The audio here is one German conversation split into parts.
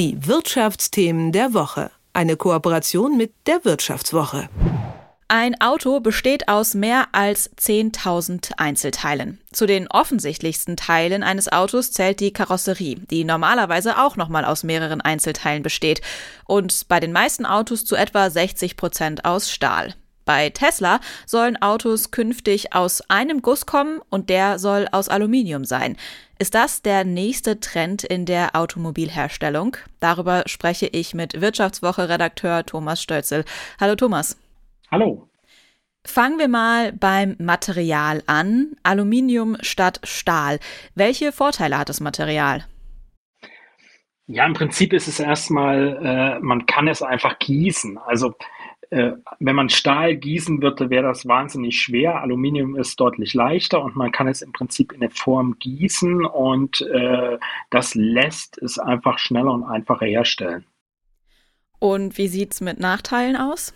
Die Wirtschaftsthemen der Woche. Eine Kooperation mit der Wirtschaftswoche. Ein Auto besteht aus mehr als 10.000 Einzelteilen. Zu den offensichtlichsten Teilen eines Autos zählt die Karosserie, die normalerweise auch nochmal aus mehreren Einzelteilen besteht und bei den meisten Autos zu etwa 60 Prozent aus Stahl. Bei Tesla sollen Autos künftig aus einem Guss kommen und der soll aus Aluminium sein. Ist das der nächste Trend in der Automobilherstellung? Darüber spreche ich mit Wirtschaftswoche-Redakteur Thomas Stölzel. Hallo Thomas. Hallo. Fangen wir mal beim Material an. Aluminium statt Stahl. Welche Vorteile hat das Material? Ja, im Prinzip ist es erstmal, äh, man kann es einfach gießen. Also wenn man Stahl gießen würde, wäre das wahnsinnig schwer. Aluminium ist deutlich leichter und man kann es im Prinzip in eine Form gießen und äh, das lässt es einfach schneller und einfacher herstellen. Und wie sieht es mit Nachteilen aus?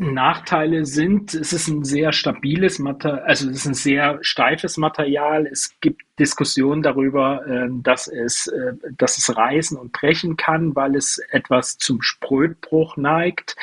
Nachteile sind, es ist ein sehr stabiles Material, also es ist ein sehr steifes Material. Es gibt Diskussionen darüber, ähm, dass es, äh, dass es reißen und brechen kann, weil es etwas zum Sprödbruch neigt.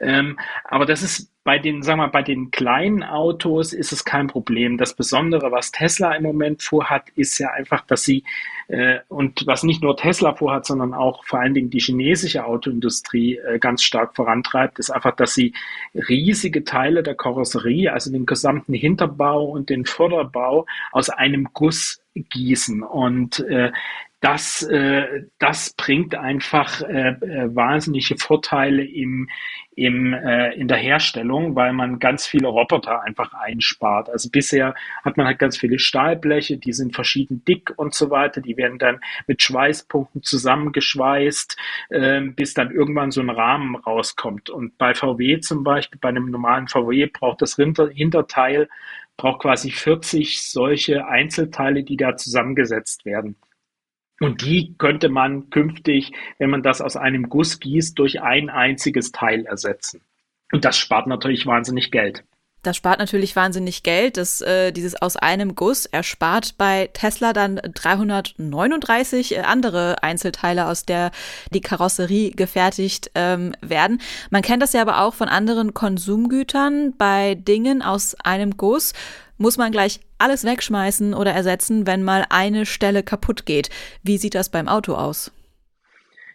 Ähm, aber das ist bei den, sagen wir, bei den kleinen Autos ist es kein Problem. Das Besondere, was Tesla im Moment vorhat, ist ja einfach, dass sie äh, und was nicht nur Tesla vorhat, sondern auch vor allen Dingen die chinesische Autoindustrie äh, ganz stark vorantreibt, ist einfach, dass sie riesige Teile der Karosserie, also den gesamten Hinterbau und den Vorderbau aus einem Guss gießen. Und äh, das, äh, das bringt einfach äh, äh, wahnsinnige Vorteile im, im, äh, in der Herstellung, weil man ganz viele Roboter einfach einspart. Also bisher hat man halt ganz viele Stahlbleche, die sind verschieden dick und so weiter. Die werden dann mit Schweißpunkten zusammengeschweißt, äh, bis dann irgendwann so ein Rahmen rauskommt. Und bei VW zum Beispiel, bei einem normalen VW braucht das Hinterteil braucht quasi 40 solche Einzelteile, die da zusammengesetzt werden. Und die könnte man künftig, wenn man das aus einem Guss gießt, durch ein einziges Teil ersetzen. Und das spart natürlich wahnsinnig Geld. Das spart natürlich wahnsinnig Geld. Das, äh, dieses aus einem Guss erspart bei Tesla dann 339 äh, andere Einzelteile, aus der die Karosserie gefertigt ähm, werden. Man kennt das ja aber auch von anderen Konsumgütern. Bei Dingen aus einem Guss muss man gleich alles wegschmeißen oder ersetzen, wenn mal eine Stelle kaputt geht. Wie sieht das beim Auto aus?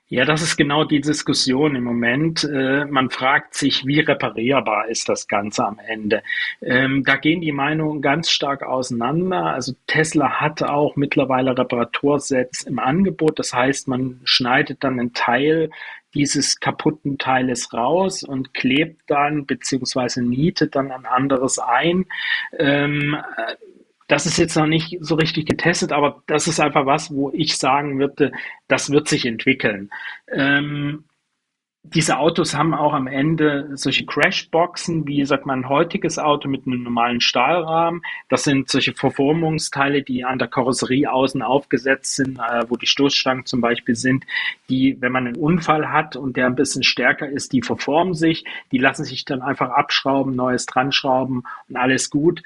Ja, das ist genau die Diskussion im Moment. Äh, man fragt sich, wie reparierbar ist das Ganze am Ende? Ähm, da gehen die Meinungen ganz stark auseinander. Also Tesla hat auch mittlerweile Reparatursets im Angebot. Das heißt, man schneidet dann einen Teil dieses kaputten Teiles raus und klebt dann beziehungsweise nietet dann ein anderes ein. Ähm, das ist jetzt noch nicht so richtig getestet, aber das ist einfach was, wo ich sagen würde, das wird sich entwickeln. Ähm, diese Autos haben auch am Ende solche Crashboxen, wie sagt man, ein heutiges Auto mit einem normalen Stahlrahmen. Das sind solche Verformungsteile, die an der Karosserie außen aufgesetzt sind, äh, wo die Stoßstangen zum Beispiel sind, die, wenn man einen Unfall hat und der ein bisschen stärker ist, die verformen sich, die lassen sich dann einfach abschrauben, neues dran schrauben und alles gut.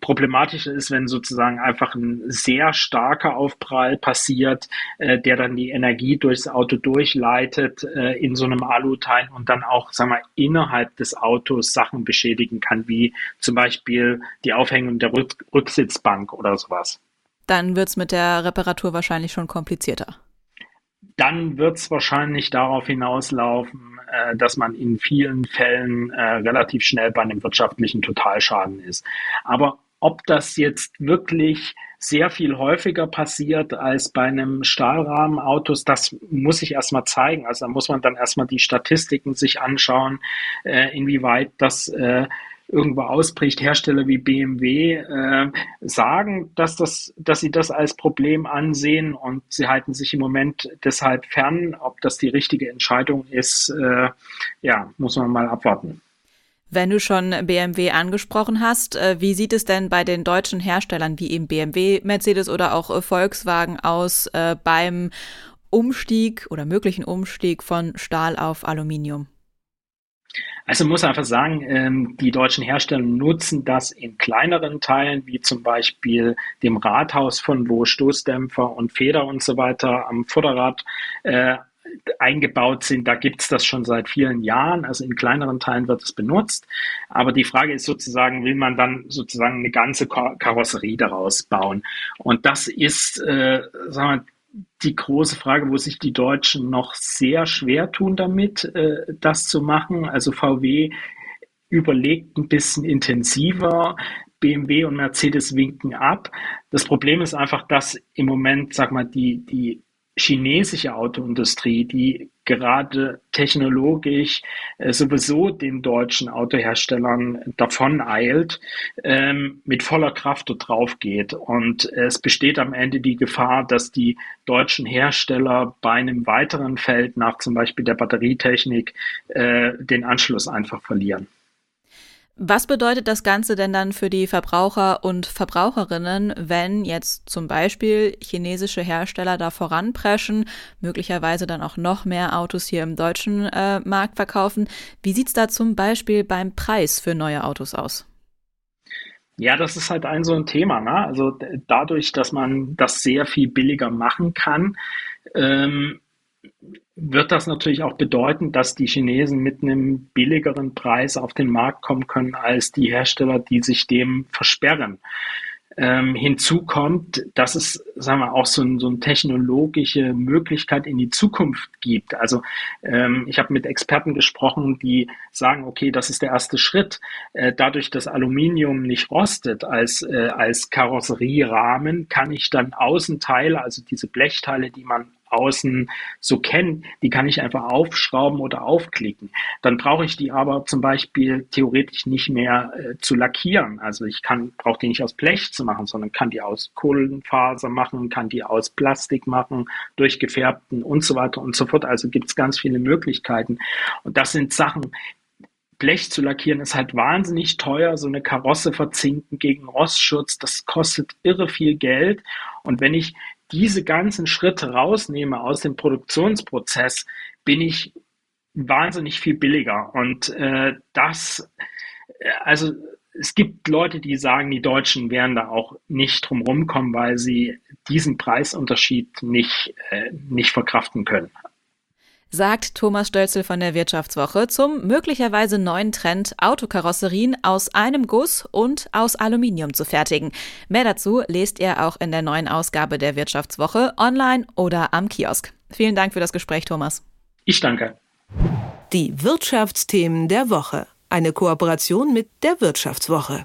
Problematisch ist, wenn sozusagen einfach ein sehr starker Aufprall passiert, äh, der dann die Energie durchs Auto durchleitet äh, in so einem Alu Aluteil und dann auch, sagen wir, innerhalb des Autos Sachen beschädigen kann, wie zum Beispiel die Aufhängung der Rück Rücksitzbank oder sowas. Dann wird es mit der Reparatur wahrscheinlich schon komplizierter. Dann wird es wahrscheinlich darauf hinauslaufen, äh, dass man in vielen Fällen äh, relativ schnell bei einem wirtschaftlichen Totalschaden ist. Aber ob das jetzt wirklich sehr viel häufiger passiert als bei einem Stahlrahmenautos, das muss ich erstmal zeigen. Also da muss man dann erstmal die Statistiken sich anschauen, äh, inwieweit das äh, irgendwo ausbricht. Hersteller wie BMW äh, sagen, dass, das, dass sie das als Problem ansehen und sie halten sich im Moment deshalb fern. Ob das die richtige Entscheidung ist, äh, ja, muss man mal abwarten. Wenn du schon BMW angesprochen hast, äh, wie sieht es denn bei den deutschen Herstellern wie eben BMW, Mercedes oder auch äh, Volkswagen aus äh, beim Umstieg oder möglichen Umstieg von Stahl auf Aluminium? Also muss einfach sagen, ähm, die deutschen Hersteller nutzen das in kleineren Teilen, wie zum Beispiel dem Rathaus von wo Stoßdämpfer und Feder und so weiter am Vorderrad eingebaut sind, da gibt es das schon seit vielen Jahren. Also in kleineren Teilen wird es benutzt. Aber die Frage ist sozusagen, will man dann sozusagen eine ganze Karosserie daraus bauen? Und das ist, äh, sagen wir, die große Frage, wo sich die Deutschen noch sehr schwer tun damit, äh, das zu machen. Also VW überlegt ein bisschen intensiver. BMW und Mercedes winken ab. Das Problem ist einfach, dass im Moment, sag mal, die, die chinesische Autoindustrie, die gerade technologisch äh, sowieso den deutschen Autoherstellern davon eilt, ähm, mit voller Kraft dort drauf geht. Und es besteht am Ende die Gefahr, dass die deutschen Hersteller bei einem weiteren Feld nach zum Beispiel der Batterietechnik äh, den Anschluss einfach verlieren. Was bedeutet das Ganze denn dann für die Verbraucher und Verbraucherinnen, wenn jetzt zum Beispiel chinesische Hersteller da voranpreschen, möglicherweise dann auch noch mehr Autos hier im deutschen äh, Markt verkaufen? Wie sieht es da zum Beispiel beim Preis für neue Autos aus? Ja, das ist halt ein so ein Thema. Ne? Also dadurch, dass man das sehr viel billiger machen kann, ähm, wird das natürlich auch bedeuten, dass die Chinesen mit einem billigeren Preis auf den Markt kommen können als die Hersteller, die sich dem versperren. Ähm, hinzu kommt, dass es, sagen wir, auch so, ein, so eine technologische Möglichkeit in die Zukunft gibt. Also ähm, ich habe mit Experten gesprochen, die sagen, okay, das ist der erste Schritt. Äh, dadurch, dass Aluminium nicht rostet als, äh, als Karosserierahmen, kann ich dann Außenteile, also diese Blechteile, die man außen so kennen, die kann ich einfach aufschrauben oder aufklicken. Dann brauche ich die aber zum Beispiel theoretisch nicht mehr äh, zu lackieren. Also ich kann, brauche die nicht aus Blech zu machen, sondern kann die aus Kohlenfaser machen, kann die aus Plastik machen, durchgefärbten und so weiter und so fort. Also gibt es ganz viele Möglichkeiten. Und das sind Sachen, Blech zu lackieren ist halt wahnsinnig teuer. So eine Karosse verzinken gegen Rostschutz, das kostet irre viel Geld. Und wenn ich diese ganzen Schritte rausnehme aus dem Produktionsprozess, bin ich wahnsinnig viel billiger. Und äh, das, äh, also es gibt Leute, die sagen, die Deutschen werden da auch nicht drum rumkommen, weil sie diesen Preisunterschied nicht, äh, nicht verkraften können sagt Thomas Stölzel von der Wirtschaftswoche zum möglicherweise neuen Trend, Autokarosserien aus einem Guss und aus Aluminium zu fertigen. Mehr dazu lest ihr auch in der neuen Ausgabe der Wirtschaftswoche online oder am Kiosk. Vielen Dank für das Gespräch, Thomas. Ich danke. Die Wirtschaftsthemen der Woche. Eine Kooperation mit der Wirtschaftswoche.